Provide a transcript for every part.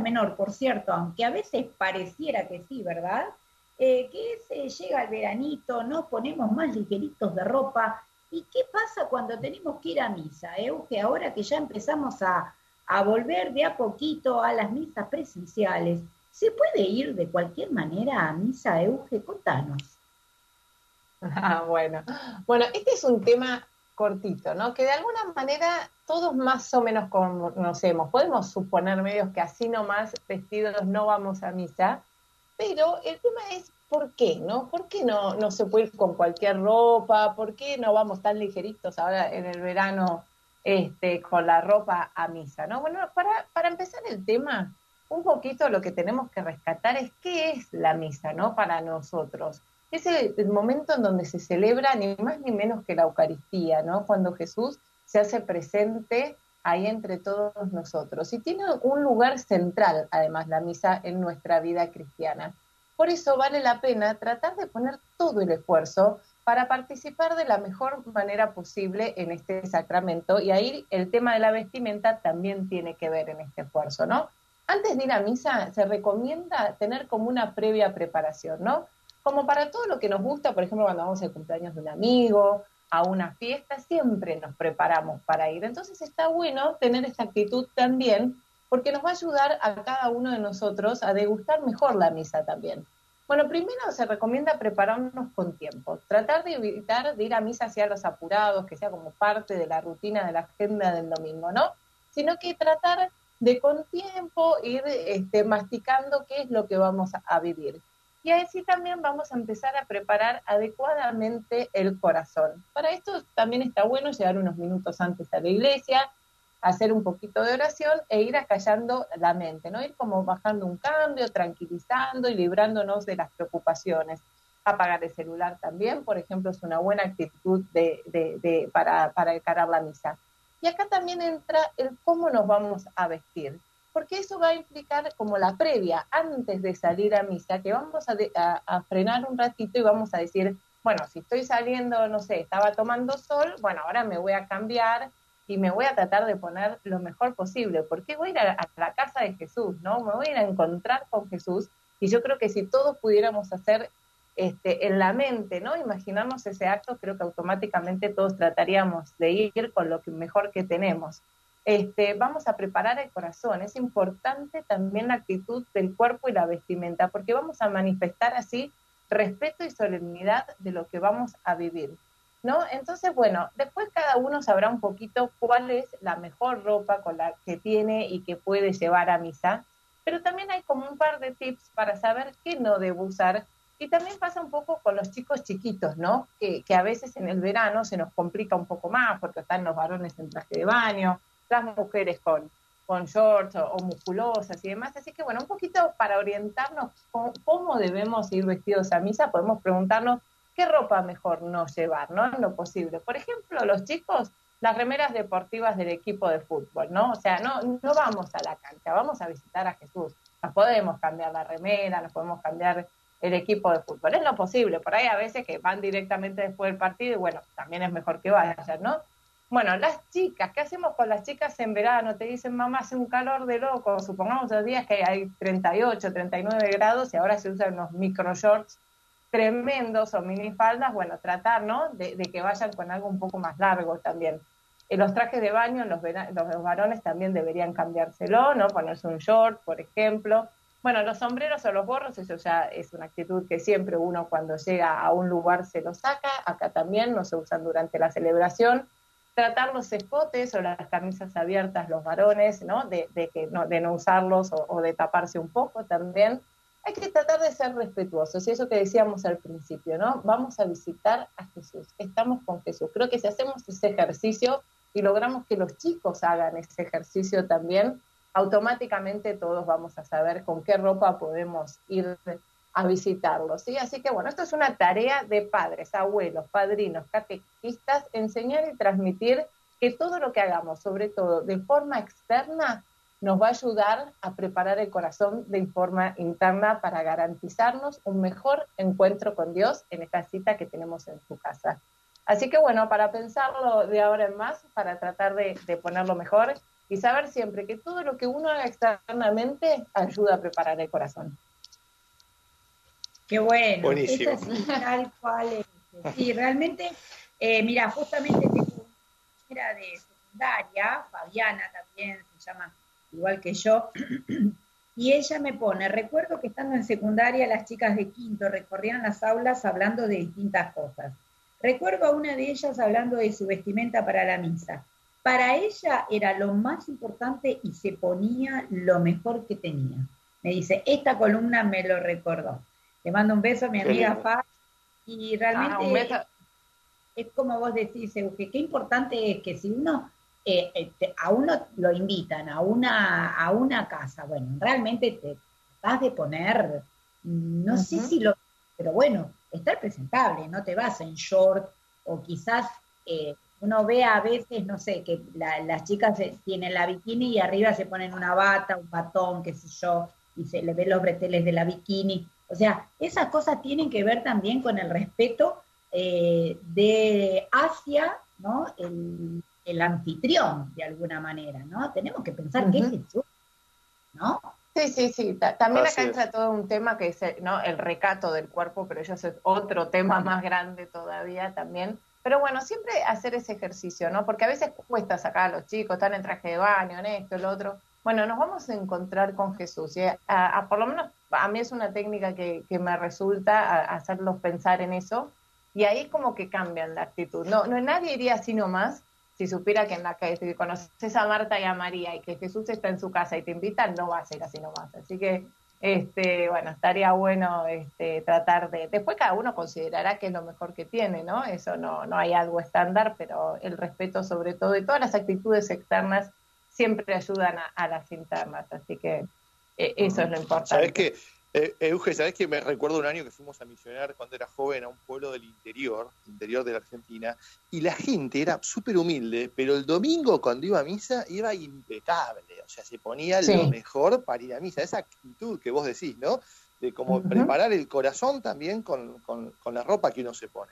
menor, por cierto, aunque a veces pareciera que sí, ¿verdad? Eh, que se llega el veranito, nos ponemos más ligeritos de ropa. ¿Y qué pasa cuando tenemos que ir a misa? Que ahora que ya empezamos a, a volver de a poquito a las misas presenciales, ¿se puede ir de cualquier manera a misa, Euge? Contanos. Ah, bueno. Bueno, este es un tema cortito, ¿no? Que de alguna manera todos más o menos conocemos. Podemos suponer medios que así nomás vestidos no vamos a misa, pero el tema es ¿por qué? ¿No? ¿Por qué no, no se puede ir con cualquier ropa? ¿Por qué no vamos tan ligeritos ahora en el verano este, con la ropa a misa? ¿no? Bueno, para, para empezar el tema, un poquito lo que tenemos que rescatar es qué es la misa, ¿no? Para nosotros es el, momento en donde se celebra ni más ni menos que la Eucaristía, ¿no? Cuando Jesús se hace presente ahí entre todos nosotros. Y tiene un lugar central, además, la misa en nuestra vida cristiana. Por eso vale la pena tratar de poner todo el esfuerzo para participar de la mejor manera posible en este sacramento. Y ahí el tema de la vestimenta también tiene que ver en este esfuerzo, ¿no? Antes de ir a misa se recomienda tener como una previa preparación, ¿no? Como para todo lo que nos gusta, por ejemplo, cuando vamos al cumpleaños de un amigo, a una fiesta, siempre nos preparamos para ir. Entonces está bueno tener esta actitud también, porque nos va a ayudar a cada uno de nosotros a degustar mejor la misa también. Bueno, primero se recomienda prepararnos con tiempo, tratar de evitar ir a misa hacia los apurados, que sea como parte de la rutina de la agenda del domingo, ¿no? Sino que tratar de con tiempo ir este, masticando qué es lo que vamos a vivir. Y así también vamos a empezar a preparar adecuadamente el corazón. Para esto también está bueno llegar unos minutos antes a la iglesia, hacer un poquito de oración e ir acallando la mente, ¿no? Ir como bajando un cambio, tranquilizando y librándonos de las preocupaciones. Apagar el celular también, por ejemplo, es una buena actitud de, para, para encarar la misa. Y acá también entra el cómo nos vamos a vestir porque eso va a implicar como la previa, antes de salir a misa, que vamos a, frenar un ratito y vamos a decir, bueno, si estoy saliendo, no sé, estaba tomando sol, bueno, ahora me voy a cambiar y me voy a tratar de poner lo mejor posible, porque voy a ir a, la casa de Jesús, ¿no? Me voy a ir a encontrar con Jesús y yo creo que si todos pudiéramos hacer este, en la mente, ¿no? Imaginarnos ese acto, creo que automáticamente todos trataríamos de ir con lo que mejor que tenemos. Este, vamos a preparar el corazón. Es importante también la actitud del cuerpo y la vestimenta, porque vamos a manifestar así respeto y solemnidad de lo que vamos a vivir. ¿No? Entonces, bueno, después cada uno sabrá un poquito cuál es la mejor ropa con la que tiene y que puede llevar a misa, pero también hay como un par de tips para saber qué no debo usar. Y también pasa un poco con los chicos chiquitos, ¿no? Que, que a veces en el verano se nos complica un poco más porque están los varones en traje de baño, las mujeres con, con shorts o, musculosas y demás. Así que bueno, un poquito para orientarnos cómo, debemos ir vestidos a misa, podemos preguntarnos qué ropa mejor no llevar, ¿no? En lo posible. Por ejemplo, los chicos, las remeras deportivas del equipo de fútbol, ¿no? O sea, no, no vamos a la cancha, vamos a visitar a Jesús. Nos podemos cambiar la remera, nos podemos cambiar el equipo de fútbol. Es lo posible. Por ahí a veces que van directamente después del partido y bueno, también es mejor que vayan, ¿no? Bueno, las chicas, ¿qué hacemos con las chicas en verano? Te dicen, mamá, hace un calor de loco. Supongamos los días que hay 38, 39 grados y ahora se usan unos micro shorts tremendos o minifaldas. Bueno, tratar, ¿no? De, que vayan con algo un poco más largo también. En los trajes de baño, los, los varones también deberían cambiárselo, ¿no? Ponerse un short, por ejemplo. Bueno, los sombreros o los gorros, eso ya es una actitud que siempre uno cuando llega a un lugar se lo saca. Acá también no se usan durante la celebración tratar los escotes o las camisas abiertas los varones, ¿no? De, que no, de no usarlos o, de taparse un poco también. Hay que tratar de ser respetuosos, y eso que decíamos al principio, ¿no? Vamos a visitar a Jesús, estamos con Jesús. Creo que si hacemos ese ejercicio y logramos que los chicos hagan ese ejercicio también, automáticamente todos vamos a saber con qué ropa podemos ir a visitarlos. ¿sí? Así que bueno, esto es una tarea de padres, abuelos, padrinos, catequistas, enseñar y transmitir que todo lo que hagamos, sobre todo de forma externa, nos va a ayudar a preparar el corazón de forma interna para garantizarnos un mejor encuentro con Dios en esta cita que tenemos en su casa. Así que bueno, para pensarlo de ahora en más, para tratar de, de ponerlo mejor, y saber siempre que todo lo que uno haga externamente ayuda a preparar el corazón. Qué bueno. Buenísimo. tal cual Sí, realmente, eh, mira, justamente tengo una de secundaria, Fabiana también se llama igual que yo, y ella me pone, recuerdo que estando en secundaria las chicas de quinto recorrían las aulas hablando de distintas cosas. Recuerdo a una de ellas hablando de su vestimenta para la misa. Para ella era lo más importante y se ponía lo mejor que tenía. Me dice, esta columna me lo recordó. Le mando un beso a mi amiga Fa. Y realmente ah, es como vos decís, Euge, qué importante es que si uno, eh, eh, a uno lo invitan a una, a una casa, bueno, realmente te vas de poner, no sé si lo, pero bueno, estar presentable, no te vas en short o quizás eh, uno ve a veces, no sé, que las chicas tienen la bikini y arriba se ponen una bata, un batón, qué sé yo, y se le ven los breteles de la bikini. O sea, esas cosas tienen que ver también con el respeto eh, de hacia ¿no? El, anfitrión, de alguna manera, ¿no? Tenemos que pensar que es Jesús, ¿no? Sí, sí, sí. También acá entra todo un tema que es ¿no? el recato del cuerpo, pero eso es otro tema más grande todavía también. Pero bueno, siempre hacer ese ejercicio, ¿no? Porque a veces cuesta sacar a los chicos, están en traje de baño, en esto, el otro. Bueno, nos vamos a encontrar con Jesús. Y a, por lo menos a mí es una técnica que, que me resulta hacerlos pensar en eso. Y ahí como que cambian la actitud. No, no nadie iría así nomás si supiera que en la calle, si conoces a Marta y a María y que Jesús está en su casa y te invitan, no va a ser así nomás. Así que, este, bueno, estaría bueno este, tratar de... Después cada uno considerará que es lo mejor que tiene, ¿no? Eso no, no hay algo estándar, pero el respeto sobre todo y todas las actitudes externas siempre ayudan a, las internas, así que eso es lo importante. ¿Sabes qué? Eh, Euge, ¿sabes que me recuerdo un año que fuimos a misionar cuando era joven a un pueblo del interior, interior de la Argentina, y la gente era súper humilde, pero el domingo cuando iba a misa iba impecable, o sea, se ponía lo mejor para ir a misa, esa actitud que vos decís, ¿no? De como preparar el corazón también con, con, con la ropa que uno se pone.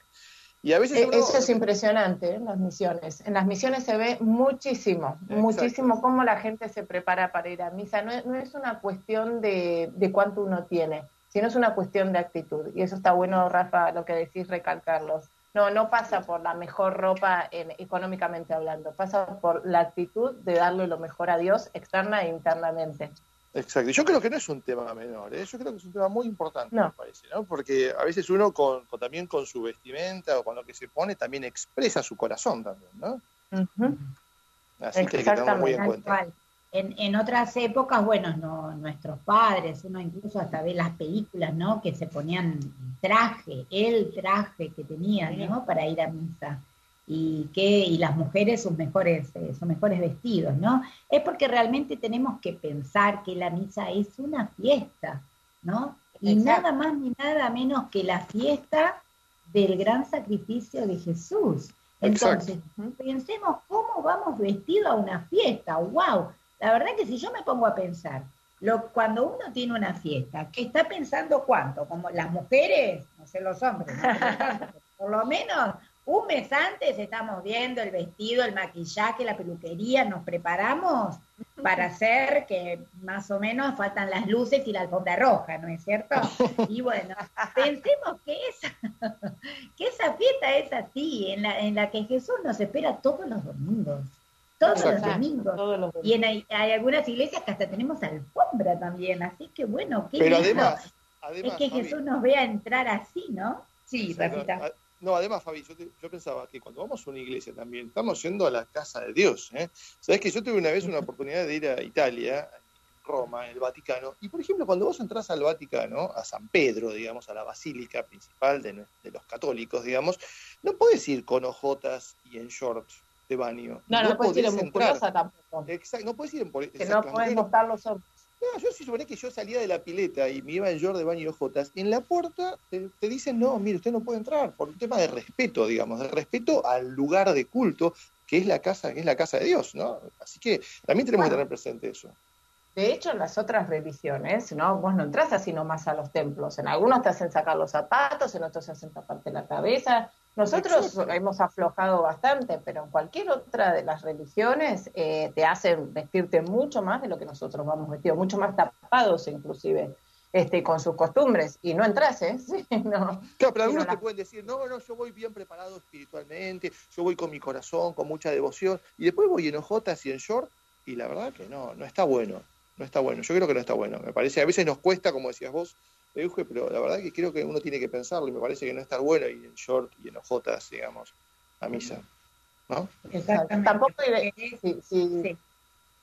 Y a veces e, Eso es impresionante en las misiones. En las misiones se ve muchísimo, muchísimo cómo la gente se prepara para ir a misa. No es, no es una cuestión de, de, cuánto uno tiene, sino es una cuestión de actitud. Y eso está bueno, Rafa, lo que decís, recalcarlos. No, no pasa por la mejor ropa en, económicamente hablando, pasa por la actitud de darle lo mejor a Dios externa e internamente. Exacto. Yo creo que no es un tema menor, ¿eh? yo creo que es un tema muy importante, me parece, ¿no? Porque a veces uno con, también con su vestimenta o con lo que se pone también expresa su corazón también, ¿no? Así que hay que tenerlo muy en cuenta. En, en, otras épocas, bueno, no, nuestros padres, uno incluso hasta ve las películas, ¿no? Que se ponían traje, el traje que tenían, ¿no? Para ir a misa y que y las mujeres sus mejores eh, sus mejores vestidos, ¿no? Es porque realmente tenemos que pensar que la misa es una fiesta, ¿no? Y nada más ni nada menos que la fiesta del gran sacrificio de Jesús. Entonces, pensemos cómo vamos vestidos a una fiesta. ¡Wow! La verdad que si yo me pongo a pensar, lo, cuando uno tiene una fiesta, que está pensando cuánto, como las mujeres, no sé los hombres, por lo menos un mes antes estamos viendo el vestido, el maquillaje, la peluquería, nos preparamos para hacer que más o menos faltan las luces y la alfombra roja, ¿no es cierto? Y bueno, pensemos que esa, que esa fiesta es así, en la, en la que Jesús nos espera todos los domingos. Todos los, domingos. Y en, hay, algunas iglesias que hasta tenemos alfombra también, así que bueno, qué Pero además, es que Jesús nos vea entrar así, ¿no? Sí, Rafita. No, además, Fabi, yo, pensaba que cuando vamos a una iglesia también, estamos yendo a la casa de Dios. ¿eh? Sabes que yo tuve una vez una oportunidad de ir a Italia, Roma, en el Vaticano, y por ejemplo, cuando vos entras al Vaticano, a San Pedro, digamos, a la basílica principal de, los católicos, digamos, no puedes ir con ojotas y en shorts de baño. No, no, puedes ir en musculosa tampoco. Exacto, no puedes ir en Que no puedes mostrar los ojos. No, yo si suponía que yo salía de la pileta y me iba en short de baño y ojotas, en la puerta te, dicen, no, mire, usted no puede entrar, por un tema de respeto, digamos, de respeto al lugar de culto, que es la casa, que es la casa de Dios, ¿no? Así que también tenemos que tener presente eso. De hecho, en las otras religiones, ¿no? Vos no entras así nomás a los templos. En algunos te hacen sacar los zapatos, en otros te hacen taparte la cabeza. Nosotros hemos aflojado bastante, pero en cualquier otra de las religiones eh, te hacen vestirte mucho más de lo que nosotros vamos vestidos, mucho más tapados inclusive. Este, con sus costumbres y no entras, ¿eh? no, claro, pero algunos te pueden decir, no, no, yo voy bien preparado espiritualmente, yo voy con mi corazón, con mucha devoción, y después voy en ojotas y en short, y la verdad que no, no está bueno, no está bueno, yo creo que no está bueno, me parece, a veces nos cuesta, como decías vos, Euge, pero la verdad que creo que uno tiene que pensarlo, y me parece que no está bueno ir en short y en ojotas, digamos, a misa, ¿no? Exactamente. Tampoco, sí, sí.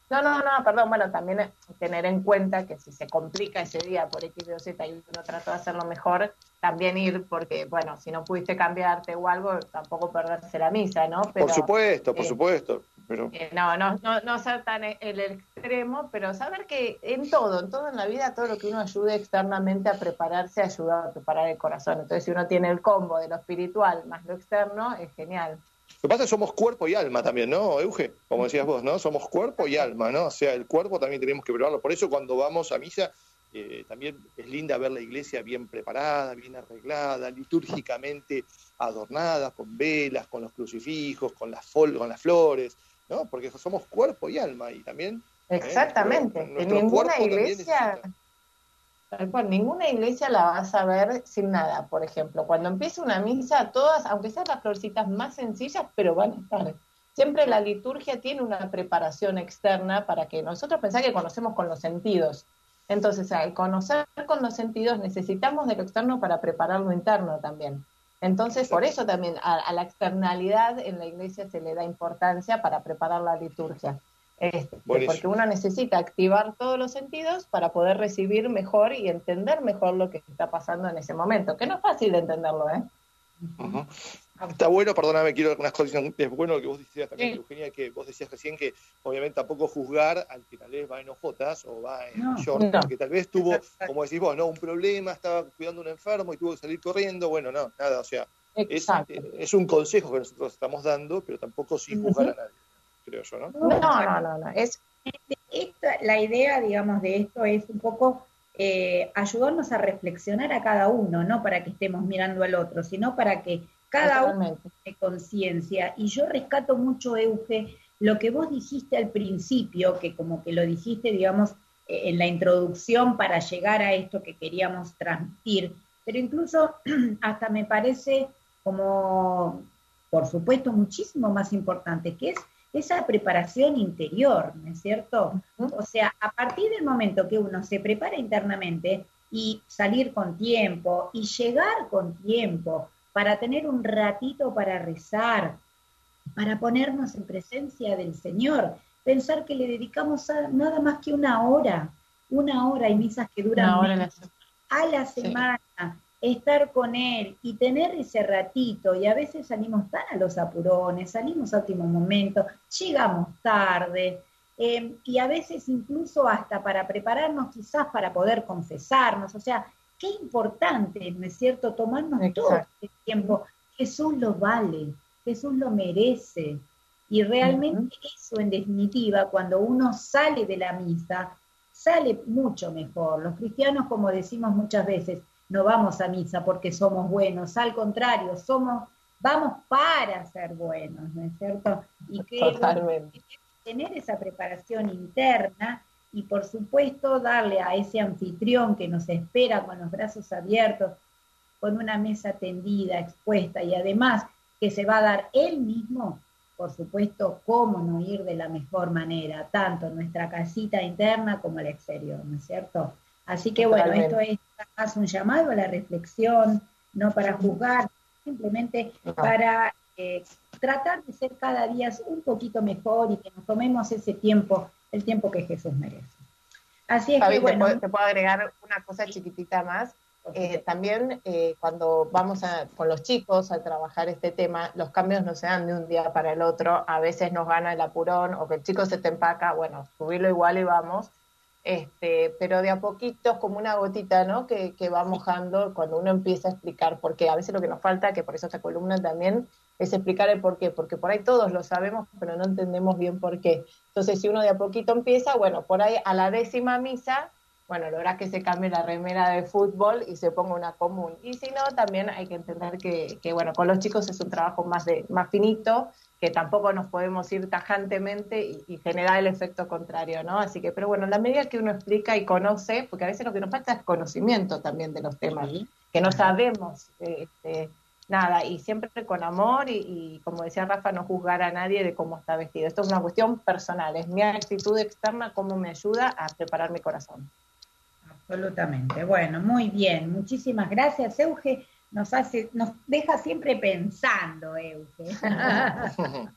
No, no, no, perdón, bueno, también tener en cuenta que si se complica ese día por X, o Z y uno trata de hacerlo mejor, también ir, porque, bueno, si no pudiste cambiarte o algo, tampoco perderse la misa, ¿no? por supuesto, por eh, supuesto. Pero... Eh, no, no, no, no ser tan el extremo, pero saber que en todo, en todo en la vida, todo lo que uno ayude externamente a prepararse, ayuda a preparar el corazón. Entonces, si uno tiene el combo de lo espiritual más lo externo, es genial. Lo que pasa es que somos cuerpo y alma también, ¿no, Euge? Como decías vos, ¿no? Somos cuerpo y alma, ¿no? O sea, el cuerpo también tenemos que probarlo. Por eso cuando vamos a misa, eh, también es linda ver la iglesia bien preparada, bien arreglada, litúrgicamente adornada, con velas, con los crucifijos, con las, con las flores, ¿no? Porque somos cuerpo y alma y también... ¿eh? Exactamente. en ninguna iglesia ninguna iglesia la vas a ver sin nada, por ejemplo. Cuando empieza una misa, todas, aunque sean las florcitas más sencillas, pero van a estar. Siempre la liturgia tiene una preparación externa para que nosotros pensamos que conocemos con los sentidos. Entonces, al conocer con los sentidos, necesitamos de lo externo para preparar lo interno también. Entonces, por eso también a la externalidad en la iglesia se le da importancia para preparar la liturgia. Este, porque uno necesita activar todos los sentidos para poder recibir mejor y entender mejor lo que está pasando en ese momento, que no es fácil de entenderlo, ¿eh? Está bueno, perdóname, quiero unas cosas. Es bueno lo que vos decías también, Eugenia, que vos decías recién que obviamente tampoco juzgar al que tal vez va en ojotas o va en short, porque tal vez tuvo, como decís vos, ¿no? un problema, estaba cuidando a un enfermo y tuvo que salir corriendo. Bueno, no, nada, o sea, es, es, un consejo que nosotros estamos dando, pero tampoco sin juzgar a nadie creo yo, ¿no? No, no, no, Es... la idea, digamos, de esto es un poco eh, ayudarnos a reflexionar a cada uno, no para que estemos mirando al otro, sino para que cada uno tenga conciencia. Y yo rescato mucho, Euge, lo que vos dijiste al principio, que como que lo dijiste, digamos, eh, en la introducción para llegar a esto que queríamos transmitir, pero incluso hasta me parece como, por supuesto, muchísimo más importante, que es esa preparación interior, ¿no es cierto? O sea, a partir del momento que uno se prepara internamente y salir con tiempo y llegar con tiempo para tener un ratito para rezar, para ponernos en presencia del Señor, pensar que le dedicamos nada más que una hora, una hora, hay misas que duran a la semana, estar con él y tener ese ratito, y a veces salimos tan a los apurones, salimos a último momento, llegamos tarde, em, y a veces incluso hasta para prepararnos quizás para poder confesarnos, o sea, qué importante, ¿no es cierto?, tomarnos todo este tiempo. Jesús lo vale, Jesús lo merece. Y realmente eso, en definitiva, cuando uno sale de la misa, sale mucho mejor. Los cristianos, como decimos muchas veces, no vamos a misa porque somos buenos, al contrario, somos, vamos para ser buenos, ¿no es cierto? Y que tener esa preparación interna y por supuesto darle a ese anfitrión que nos espera con los brazos abiertos, con una mesa tendida, expuesta y además que se va a dar él mismo, por supuesto, cómo no ir de la mejor manera, tanto en nuestra casita interna como el exterior, ¿no es cierto? Así que bueno, esto es más un llamado a la reflexión, no para juzgar, simplemente para eh, tratar de ser cada día un poquito mejor y que nos tomemos ese tiempo, el tiempo que Jesús merece. Así es que bueno. Te puedo, agregar una cosa chiquitita más. Eh, también eh, cuando vamos a, con los chicos a trabajar este tema, los cambios no se dan de un día para el otro. A veces nos gana el apurón o que el chico se te empaca, bueno, subirlo igual y vamos este, pero de a poquito, como una gotita, ¿no? Que, que, va mojando cuando uno empieza a explicar, porque a veces lo que nos falta, que por eso esta columna también, es explicar el por qué, porque por ahí todos lo sabemos, pero no entendemos bien por qué. Entonces, si uno de a poquito empieza, bueno, por ahí a la décima misa bueno, lograr que se cambie la remera de fútbol y se ponga una común. Y si no, también hay que entender que, que, bueno, con los chicos es un trabajo más, de, más finito, que tampoco nos podemos ir tajantemente y, generar el efecto contrario, ¿no? Así que, pero bueno, en la medida que uno explica y conoce, porque a veces lo que nos falta es conocimiento también de los temas, que no sabemos este, nada, y siempre con amor y, y, como decía Rafa, no juzgar a nadie de cómo está vestido. Esto es una cuestión personal, es mi actitud externa, cómo me ayuda a preparar mi corazón. Absolutamente. Bueno, muy bien. Muchísimas gracias, Euge. Nos hace, nos deja siempre pensando, Euge.